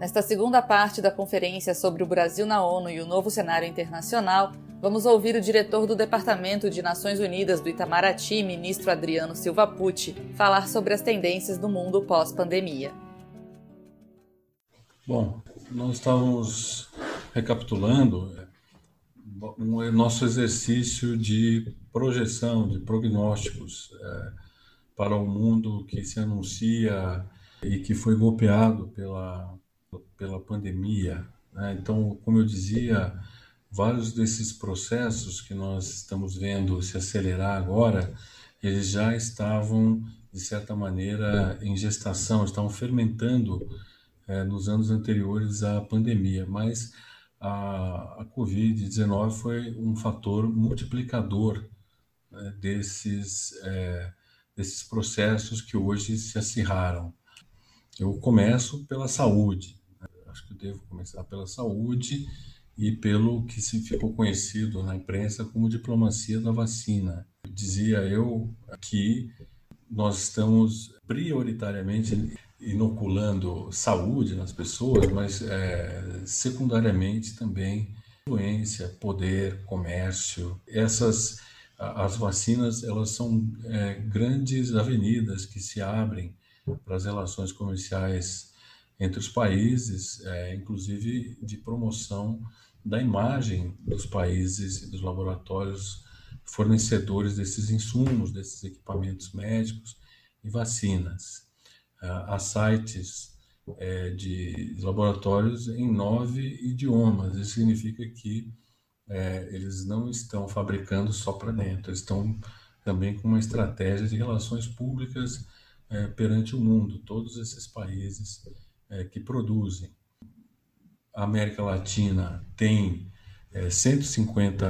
Nesta segunda parte da conferência sobre o Brasil na ONU e o novo cenário internacional, vamos ouvir o diretor do Departamento de Nações Unidas do Itamaraty, ministro Adriano Silva Pucci, falar sobre as tendências do mundo pós-pandemia. Bom, nós estávamos recapitulando um nosso exercício de projeção, de prognósticos é, para o mundo que se anuncia e que foi golpeado pela pela pandemia. Né? Então, como eu dizia, vários desses processos que nós estamos vendo se acelerar agora, eles já estavam, de certa maneira, em gestação, estavam fermentando é, nos anos anteriores à pandemia, mas a, a Covid-19 foi um fator multiplicador né, desses, é, desses processos que hoje se acirraram. Eu começo pela saúde acho que devo começar pela saúde e pelo que se ficou conhecido na imprensa como diplomacia da vacina. Dizia eu que nós estamos prioritariamente inoculando saúde nas pessoas, mas é, secundariamente também influência, poder, comércio. Essas as vacinas elas são é, grandes avenidas que se abrem para as relações comerciais entre os países, é, inclusive de promoção da imagem dos países e dos laboratórios fornecedores desses insumos, desses equipamentos médicos e vacinas. Há sites é, de laboratórios em nove idiomas. Isso significa que é, eles não estão fabricando só para dentro, eles estão também com uma estratégia de relações públicas é, perante o mundo. Todos esses países é, que produzem. A América Latina tem é, 150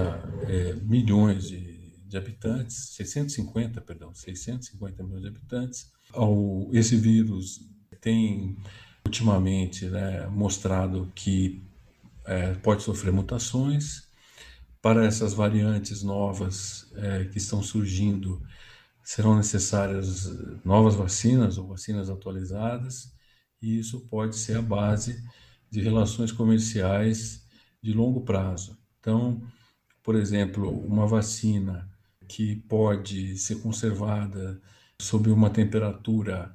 é, milhões de, de, habitantes, 650, perdão, 650 milhões de habitantes. Ao, esse vírus tem ultimamente né, mostrado que é, pode sofrer mutações. Para essas variantes novas é, que estão surgindo, serão necessárias novas vacinas ou vacinas atualizadas e isso pode ser a base de relações comerciais de longo prazo. Então, por exemplo, uma vacina que pode ser conservada sob uma temperatura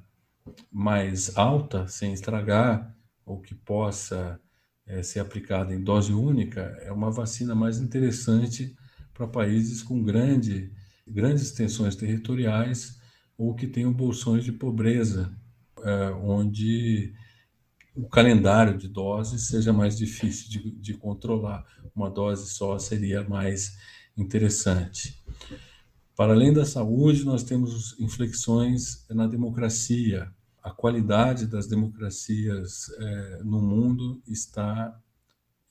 mais alta, sem estragar, ou que possa é, ser aplicada em dose única, é uma vacina mais interessante para países com grande, grandes extensões territoriais ou que tenham bolsões de pobreza é, onde o calendário de doses seja mais difícil de, de controlar. Uma dose só seria mais interessante. Para além da saúde, nós temos inflexões na democracia. A qualidade das democracias é, no mundo está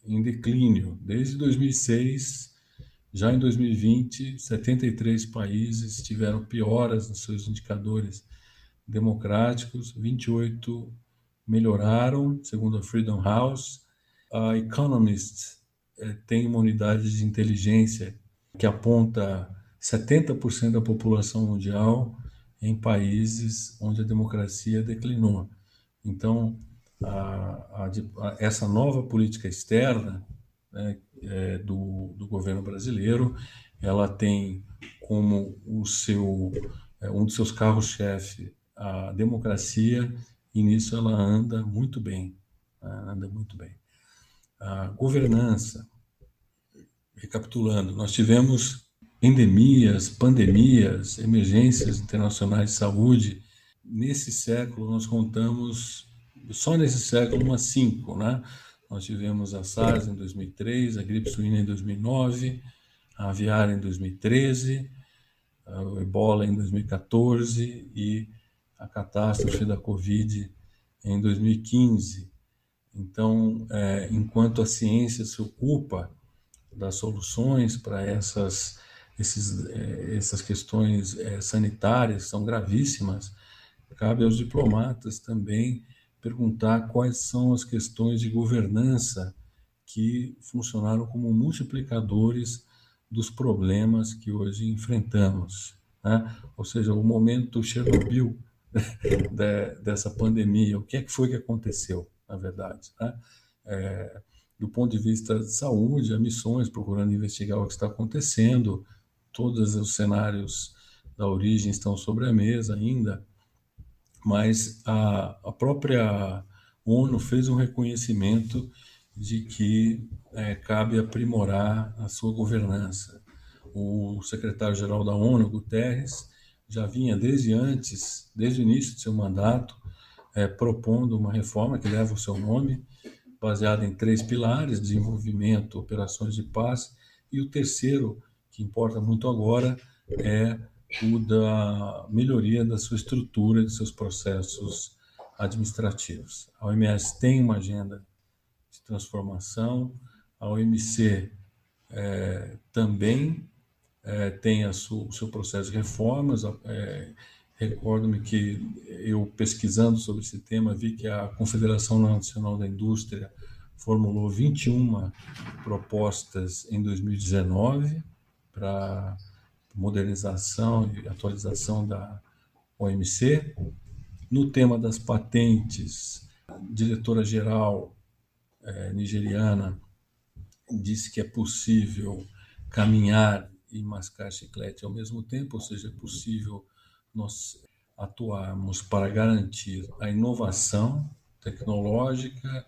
em declínio. Desde 2006, já em 2020, 73 países tiveram pioras nos seus indicadores democráticos, 28 melhoraram, segundo a Freedom House. A Economist eh, tem uma unidade de inteligência que aponta 70% da população mundial em países onde a democracia declinou. Então, a, a, a, essa nova política externa né, é, do, do, governo brasileiro, ela tem como o seu é, um dos seus carros-chefe a democracia e nisso ela anda muito bem, né? anda muito bem. A governança, recapitulando, nós tivemos endemias, pandemias, emergências internacionais de saúde. Nesse século nós contamos, só nesse século, umas cinco, né? Nós tivemos a SARS em 2003, a gripe suína em 2009, a aviária em 2013, o ebola em 2014 e a catástrofe da Covid em 2015. Então, é, enquanto a ciência se ocupa das soluções para essas, é, essas questões é, sanitárias, que são gravíssimas, cabe aos diplomatas também perguntar quais são as questões de governança que funcionaram como multiplicadores dos problemas que hoje enfrentamos. Né? Ou seja, o momento Chernobyl de, dessa pandemia. O que é que foi que aconteceu? na verdade. Né? É, do ponto de vista de saúde, há missões procurando investigar o que está acontecendo, todos os cenários da origem estão sobre a mesa ainda, mas a, a própria ONU fez um reconhecimento de que é, cabe aprimorar a sua governança. O secretário-geral da ONU, Guterres, já vinha desde antes, desde o início de seu mandato, é, propondo uma reforma que leva o seu nome, baseada em três pilares: desenvolvimento, operações de paz, e o terceiro, que importa muito agora, é o da melhoria da sua estrutura, de seus processos administrativos. A OMS tem uma agenda de transformação, a OMC é, também é, tem o seu processo de reformas. É, Recordo-me que eu, pesquisando sobre esse tema, vi que a Confederação Nacional da Indústria formulou 21 propostas em 2019 para modernização e atualização da OMC. No tema das patentes, a diretora-geral é, nigeriana disse que é possível caminhar e mascar chiclete ao mesmo tempo, ou seja, é possível nós atuarmos para garantir a inovação tecnológica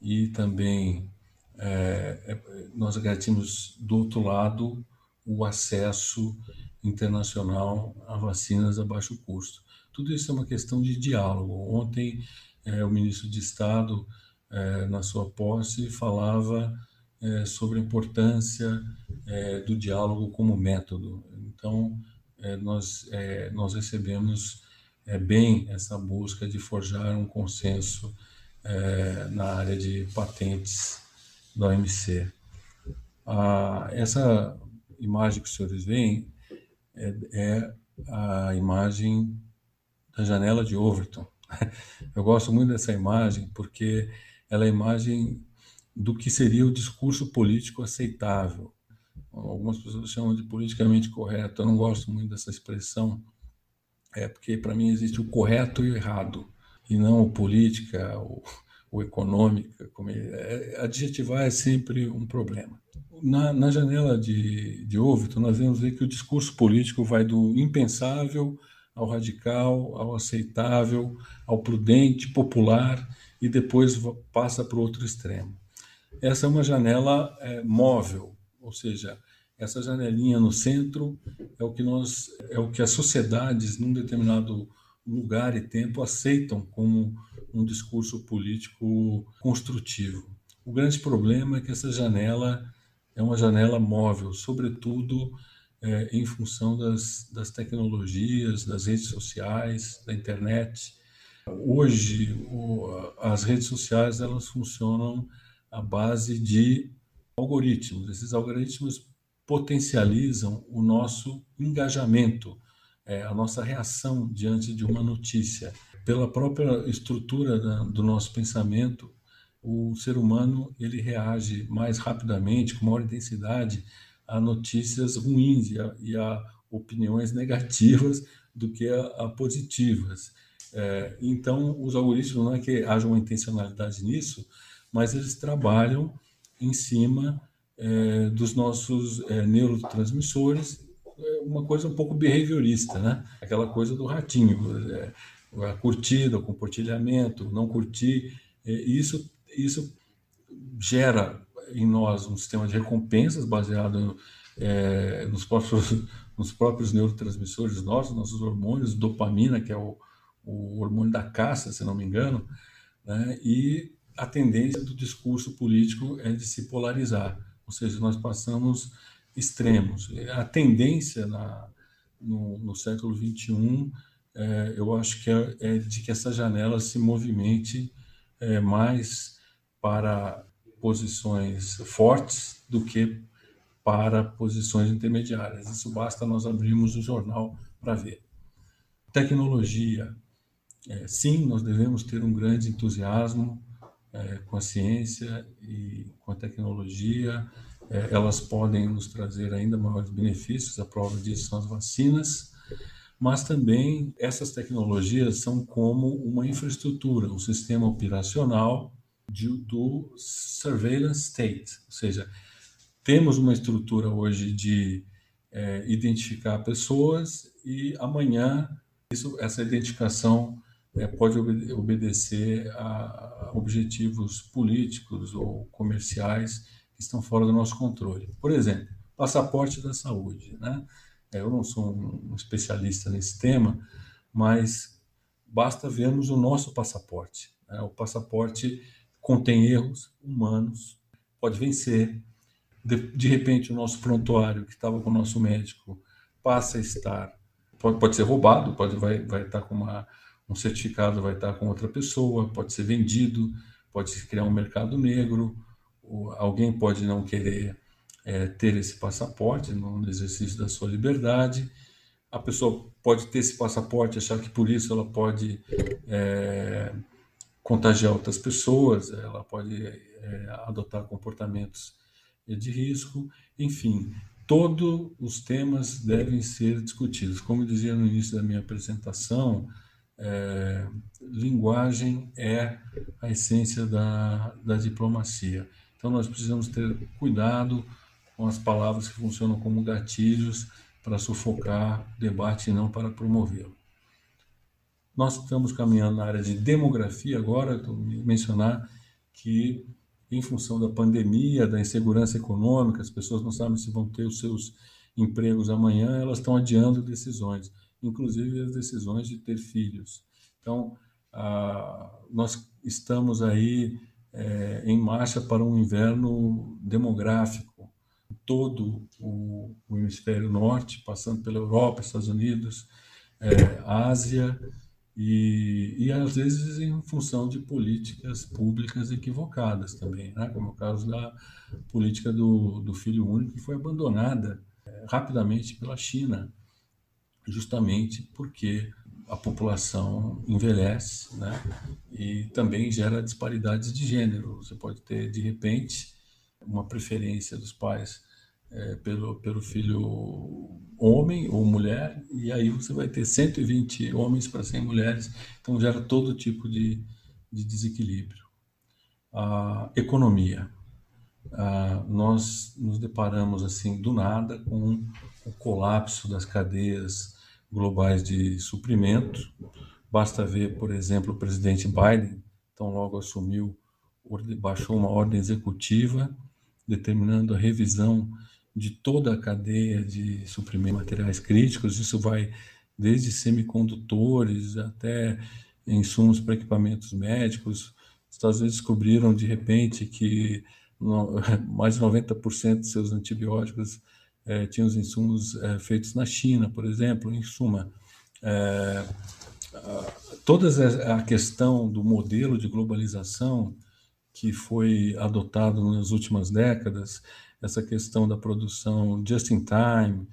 e também é, é, nós garantimos do outro lado o acesso internacional a vacinas a baixo custo. Tudo isso é uma questão de diálogo. Ontem é, o ministro de Estado, é, na sua posse, falava é, sobre a importância é, do diálogo como método. Então, é, nós, é, nós recebemos é, bem essa busca de forjar um consenso é, na área de patentes da OMC. Essa imagem que os senhores veem é a imagem da janela de Overton. Eu gosto muito dessa imagem porque ela é a imagem do que seria o discurso político aceitável algumas pessoas chamam de politicamente correto. Eu não gosto muito dessa expressão, é porque para mim existe o correto e o errado, e não o política ou, ou econômica. É, é, adjetivar é sempre um problema. Na, na janela de, de Overton, nós vemos ver que o discurso político vai do impensável ao radical, ao aceitável, ao prudente, popular e depois passa para o outro extremo. Essa é uma janela é, móvel, ou seja, essa janelinha no centro é o que nós é o que as sociedades num determinado lugar e tempo aceitam como um discurso político construtivo. O grande problema é que essa janela é uma janela móvel, sobretudo é, em função das, das tecnologias, das redes sociais, da internet. Hoje, o, as redes sociais elas funcionam à base de algoritmos. Esses algoritmos potencializam o nosso engajamento, é, a nossa reação diante de uma notícia. Pela própria estrutura da, do nosso pensamento, o ser humano ele reage mais rapidamente, com maior intensidade, a notícias ruins e a, e a opiniões negativas do que a, a positivas. É, então, os algoritmos não é que haja uma intencionalidade nisso, mas eles trabalham em cima é, dos nossos é, neurotransmissores, é uma coisa um pouco behaviorista, né? Aquela coisa do ratinho, é, a curtida, o compartilhamento, não curtir, é, isso, isso gera em nós um sistema de recompensas baseado é, nos, próprios, nos próprios neurotransmissores nossos, nossos hormônios, dopamina, que é o, o hormônio da caça, se não me engano, né? e a tendência do discurso político é de se polarizar, ou seja, nós passamos extremos. A tendência na, no, no século XXI, é, eu acho que é, é, de que essa janela se movimente é, mais para posições fortes do que para posições intermediárias. Isso basta nós abrirmos o jornal para ver. Tecnologia. É, sim, nós devemos ter um grande entusiasmo é, com a ciência e com a tecnologia, é, elas podem nos trazer ainda maiores benefícios. A prova disso são as vacinas, mas também essas tecnologias são como uma infraestrutura, um sistema operacional de, do surveillance state, ou seja, temos uma estrutura hoje de é, identificar pessoas e amanhã isso, essa identificação é, pode obede obedecer a objetivos políticos ou comerciais que estão fora do nosso controle. Por exemplo, passaporte da saúde. Né? É, eu não sou um especialista nesse tema, mas basta vermos o nosso passaporte. Né? O passaporte contém erros humanos, pode vencer. De, de repente, o nosso prontuário, que estava com o nosso médico, passa a estar. Pode, pode ser roubado, pode, vai, vai estar com uma um certificado vai estar com outra pessoa, pode ser vendido, pode se criar um mercado negro, alguém pode não querer é, ter esse passaporte no exercício da sua liberdade. A pessoa pode ter esse passaporte, achar que por isso ela pode é, contagiar outras pessoas, ela pode é, adotar comportamentos de risco, enfim, todos os temas devem ser discutidos. Como dizia no início da minha apresentação, é, linguagem é a essência da, da diplomacia. Então, nós precisamos ter cuidado com as palavras que funcionam como gatilhos para sufocar o debate e não para promovê-lo. Nós estamos caminhando na área de demografia agora, estou mencionar que, em função da pandemia, da insegurança econômica, as pessoas não sabem se vão ter os seus empregos amanhã, elas estão adiando decisões inclusive as decisões de ter filhos. Então, nós estamos aí é, em marcha para um inverno demográfico. Todo o, hemisfério norte, passando pela Europa, Estados Unidos, é, Ásia, e, e às vezes em função de políticas públicas equivocadas também, né? como o caso da política do, do filho único, que foi abandonada é, rapidamente pela China justamente porque a população envelhece, né? E também gera disparidades de gênero. Você pode ter, de repente, uma preferência dos pais é, pelo, pelo filho homem ou mulher, e aí você vai ter 120 homens para 100 mulheres, então gera todo tipo de, de desequilíbrio. A economia. nós nos deparamos assim do nada com o colapso das cadeias globais de suprimento. Basta ver, por exemplo, o presidente Biden, então logo assumiu, baixou uma ordem executiva determinando a revisão de toda a cadeia de suprimento de materiais críticos. Isso vai desde semicondutores até insumos para equipamentos médicos. Os Estados Unidos descobriram de repente que mais de 90% de seus antibióticos é, tinha os insumos é, feitos na China, por exemplo. Em suma, é, toda a questão do modelo de globalização que foi adotado nas últimas décadas, essa questão da produção just in time,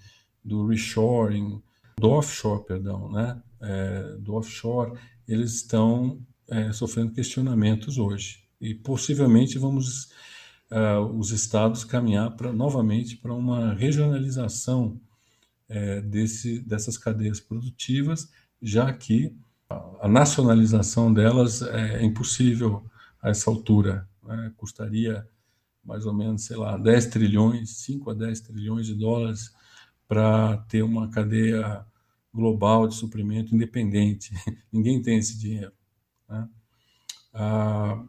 do reshoring, do offshore, perdão, né? É, do offshore, eles estão é, sofrendo questionamentos hoje. E possivelmente vamos uh, os estados caminhar pra, novamente para uma regionalização é, desse, dessas cadeias produtivas, já que a nacionalização delas é impossível a essa altura. Né? Custaria mais ou menos, sei lá, 10 trilhões, 5 a 10 trilhões de dólares para ter uma cadeia global de suprimento independente. Ninguém tem esse dinheiro. Né? Ah,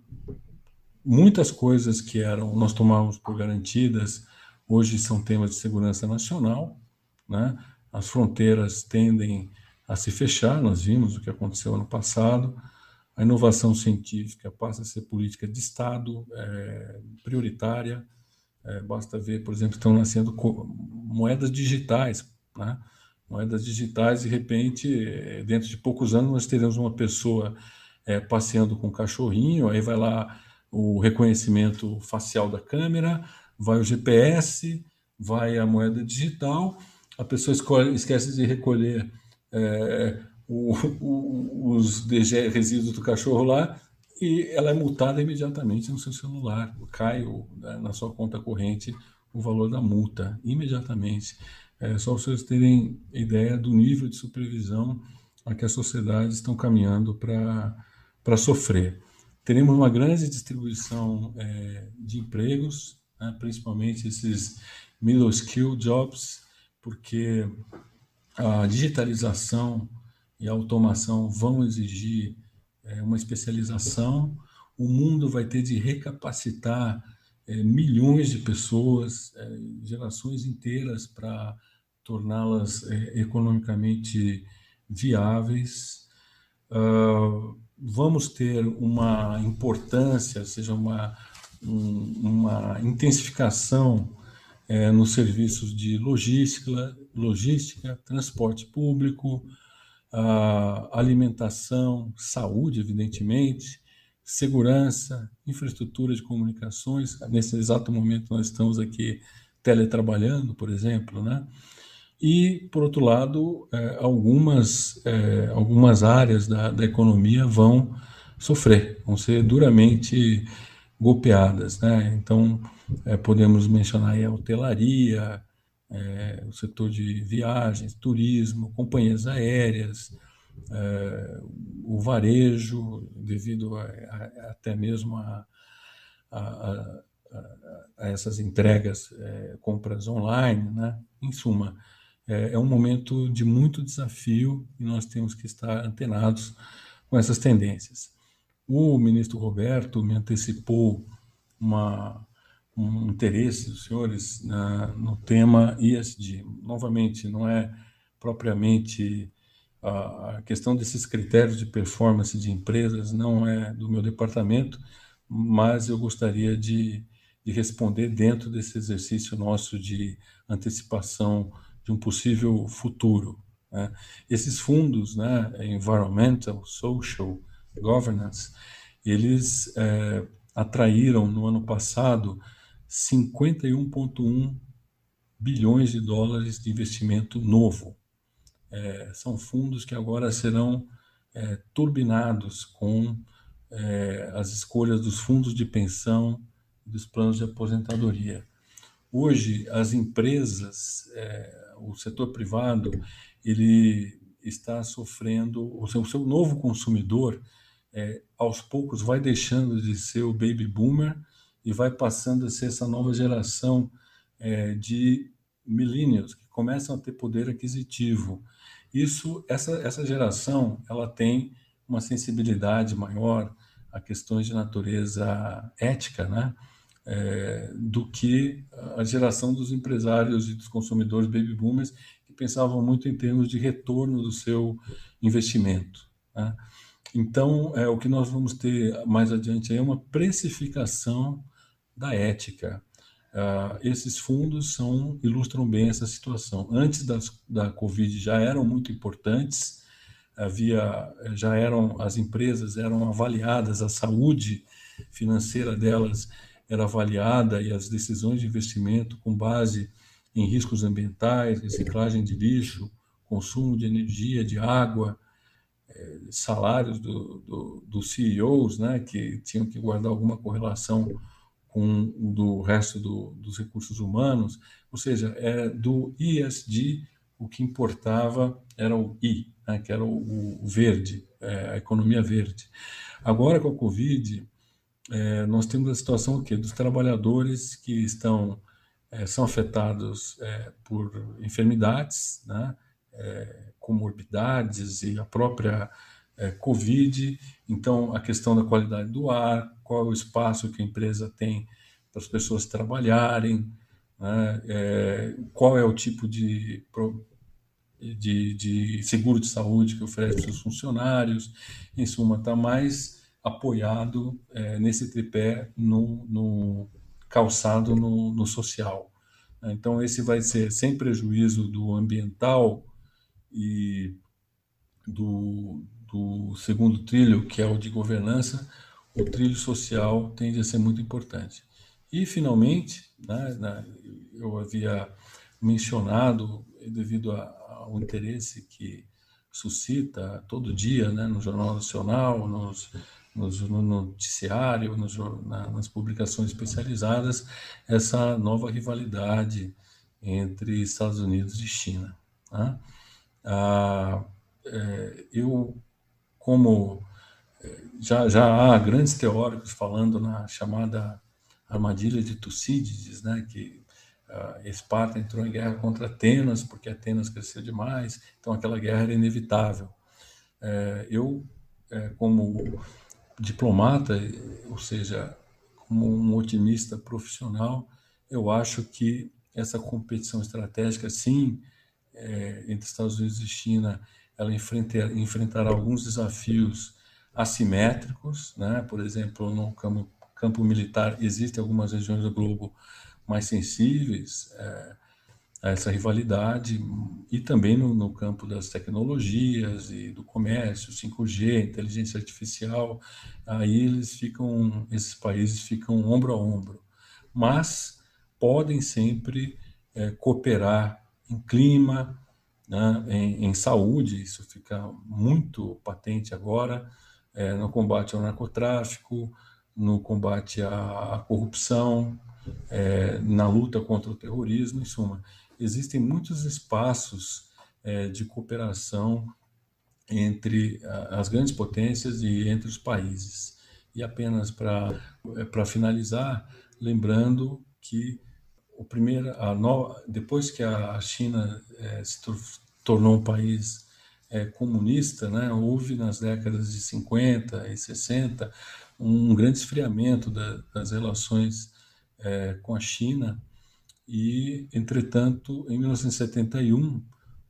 muitas coisas que eram nós tomávamos por garantidas hoje são temas de segurança nacional, né? As fronteiras tendem a se fechar, nós vimos o que aconteceu ano passado. A inovação científica passa a ser política de Estado é, prioritária. É, basta ver, por exemplo, estão nascendo moedas digitais, né? moedas digitais. De repente, dentro de poucos anos, nós teremos uma pessoa é, passeando com um cachorrinho, aí vai lá o reconhecimento facial da câmera, vai o GPS, vai a moeda digital, a pessoa escolhe, esquece de recolher é, o, o, os DG, resíduos do cachorro lá e ela é multada imediatamente no seu celular. Cai o, né, na sua conta corrente o valor da multa imediatamente. É só vocês terem ideia do nível de supervisão a que as sociedades estão caminhando para sofrer. Teremos uma grande distribuição é, de empregos, né, principalmente esses middle skill jobs, porque a digitalização e a automação vão exigir é, uma especialização. O mundo vai ter de recapacitar é, milhões de pessoas, é, gerações inteiras, para torná-las é, economicamente viáveis. Uh, vamos ter uma importância, seja uma, um, uma intensificação é, nos serviços de logística, logística, transporte público, alimentação, saúde, evidentemente, segurança, infraestrutura de comunicações. Nesse exato momento nós estamos aqui teletrabalhando, por exemplo, né? E, por outro lado, é, algumas, é, algumas áreas da, da economia vão sofrer, vão ser duramente golpeadas. Né? Então, é, podemos mencionar a hotelaria, o setor de viagens, turismo, companhias aéreas, o varejo, devido a, a, até mesmo a, a, essas entregas, compras online, né? em suma, é, é um momento de muito desafio e nós temos que estar antenados com essas tendências. O ministro Roberto me antecipou uma, um interesse dos senhores na, no tema ISD. Novamente, não é propriamente a, a questão desses critérios de performance de empresas, não é do meu departamento, mas eu gostaria de, de responder dentro desse exercício nosso de antecipação de um possível futuro. Né? Esses fundos, né, environmental, social, governance, eles é, atraíram no ano passado 51,1 bilhões de dólares de investimento novo. É, são fundos que agora serão é, turbinados com é, as escolhas dos fundos de pensão e dos planos de aposentadoria. Hoje, as empresas, é, o setor privado, ele está sofrendo, o seu, o seu novo consumidor, é, aos poucos, vai deixando de ser o baby boomer e vai passando a ser essa nova geração é, de millennials que começam a ter poder aquisitivo. Isso, essa, essa geração, ela tem uma sensibilidade maior a questões de natureza ética, né? É, do que a geração dos empresários e dos consumidores baby boomers que pensavam muito em termos de retorno do seu investimento. Né? Então, é, o que nós vamos ter mais adiante é uma precificação da ética. Uh, esses fundos são, ilustram bem essa situação. Antes das, da Covid já eram muito importantes, havia, já eram as empresas eram avaliadas, a saúde financeira delas era avaliada e as decisões de investimento com base em riscos ambientais, reciclagem de lixo, consumo de energia, de água, eh, salários dos do, do CEOs, né, que tinham que guardar alguma correlação com o do resto do, dos recursos humanos, ou seja, é do ISD o que importava era o I, né, que era o, o verde, é, a economia verde. Agora com a Covid, é, nós temos a situação aqui dos trabalhadores que estão é, são afetados é, por enfermidades, né, é, comorbidades e a própria é, Covid. Então, a questão da qualidade do ar, qual é o espaço que a empresa tem para as pessoas trabalharem, né, qual é o tipo de, de, de seguro de saúde que oferece os funcionários. Em suma, está mais apoiado é, nesse tripé no, no calçado no, no, social. Então, esse vai ser sem prejuízo do ambiental e do, do segundo trilho, que é o de governança, o trilho social tende a ser muito importante. E, finalmente, né, né, eu havia mencionado, devido ao interesse que suscita todo dia né, no Jornal Nacional, nos no noticiário, nos, na, nas publicações especializadas, essa nova rivalidade entre Estados Unidos e China. Né? Ah, é, eu, como é, já, já há grandes teóricos falando na chamada armadilha de Tucídides, né, que uh, Esparta entrou em guerra contra Atenas porque Atenas cresceu demais, então aquela guerra era inevitável. É, eu, é, como diplomata, ou seja, como um otimista profissional, eu acho que essa competição estratégica, sim, é, entre Estados Unidos e China, ela enfrentar, enfrentará alguns desafios assimétricos, né? por exemplo, no campo, campo militar, existem algumas regiões do globo mais sensíveis é, a essa rivalidade, e também no, no, campo das tecnologias e do comércio, 5G, inteligência artificial, aí eles ficam, esses países ficam ombro a ombro. Mas podem sempre é, cooperar em clima, né, em, em, saúde, isso fica muito patente agora, é, no combate ao narcotráfico, no combate à, corrupção, é, na luta contra o terrorismo, em suma. Existem muitos espaços é, de cooperação entre as grandes potências e entre os países. E apenas para é, finalizar, lembrando que o primeiro, a no, depois que a China é, se tornou um país é, comunista, né, houve nas décadas de 50 e 60 um grande esfriamento da, das relações é, com a China e, entretanto, em 1971,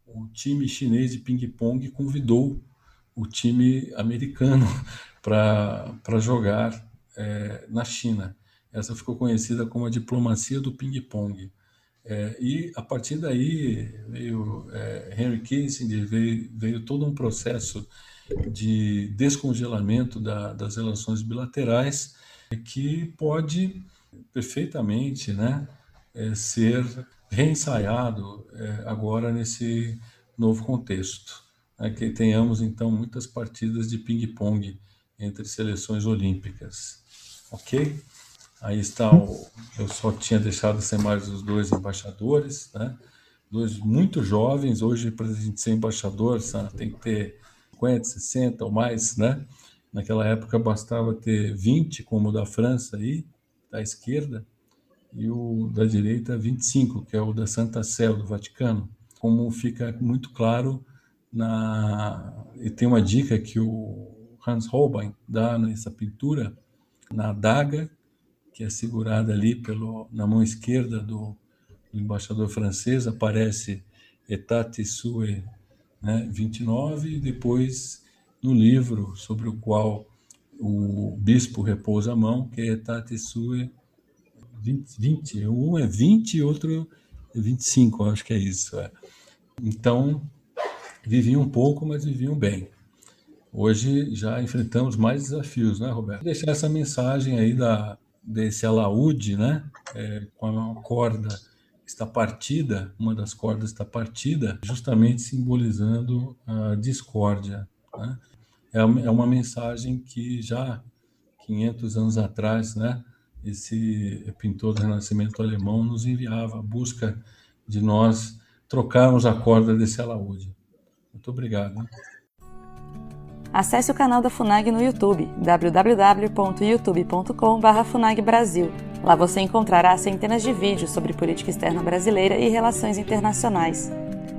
o time chinês de ping-pong convidou o time americano para jogar é, na China. Essa ficou conhecida como a diplomacia do ping-pong. É, e a partir daí veio é, Henry Kissinger, veio, veio, todo um processo de descongelamento da, das relações bilaterais que pode perfeitamente né, é, ser reensaiado é, agora nesse novo contexto. Né, que tenhamos então muitas partidas de ping-pong entre seleções olímpicas. Ok? Aí está o. Eu só tinha deixado sem mais os dois embaixadores, né? Dois muito jovens. Hoje, para a gente ser embaixador, tem que ter 50, 60 ou mais, né? Naquela época bastava ter 20, como o da França aí, da esquerda, e o da direita 25, que é o da Santa Sé, do Vaticano. Como fica muito claro na e tem uma dica que o Hans Holbein dá nessa pintura na adaga que é segurada ali pelo, na mão esquerda do, do embaixador francês, aparece Etat Sue né, 29, e depois no livro sobre o qual o bispo repousa a mão, que é Etat Sue 20, 20. Um é 20 e outro é 25, acho que é isso. É. Então, viviam um pouco, mas viviam bem. Hoje já enfrentamos mais desafios, né, Roberto? Deixar essa mensagem aí da, desse alaúde, né, é, com a corda está partida, uma das cordas está partida, justamente simbolizando a discórdia. Né? É, é uma mensagem que já 500 anos atrás, né, esse pintor do Renascimento alemão nos enviava a busca de nós trocarmos a corda desse alaúde. Muito obrigado. Acesse o canal da FUNAG no YouTube, www.youtube.com.br FUNAGBrasil. Lá você encontrará centenas de vídeos sobre política externa brasileira e relações internacionais.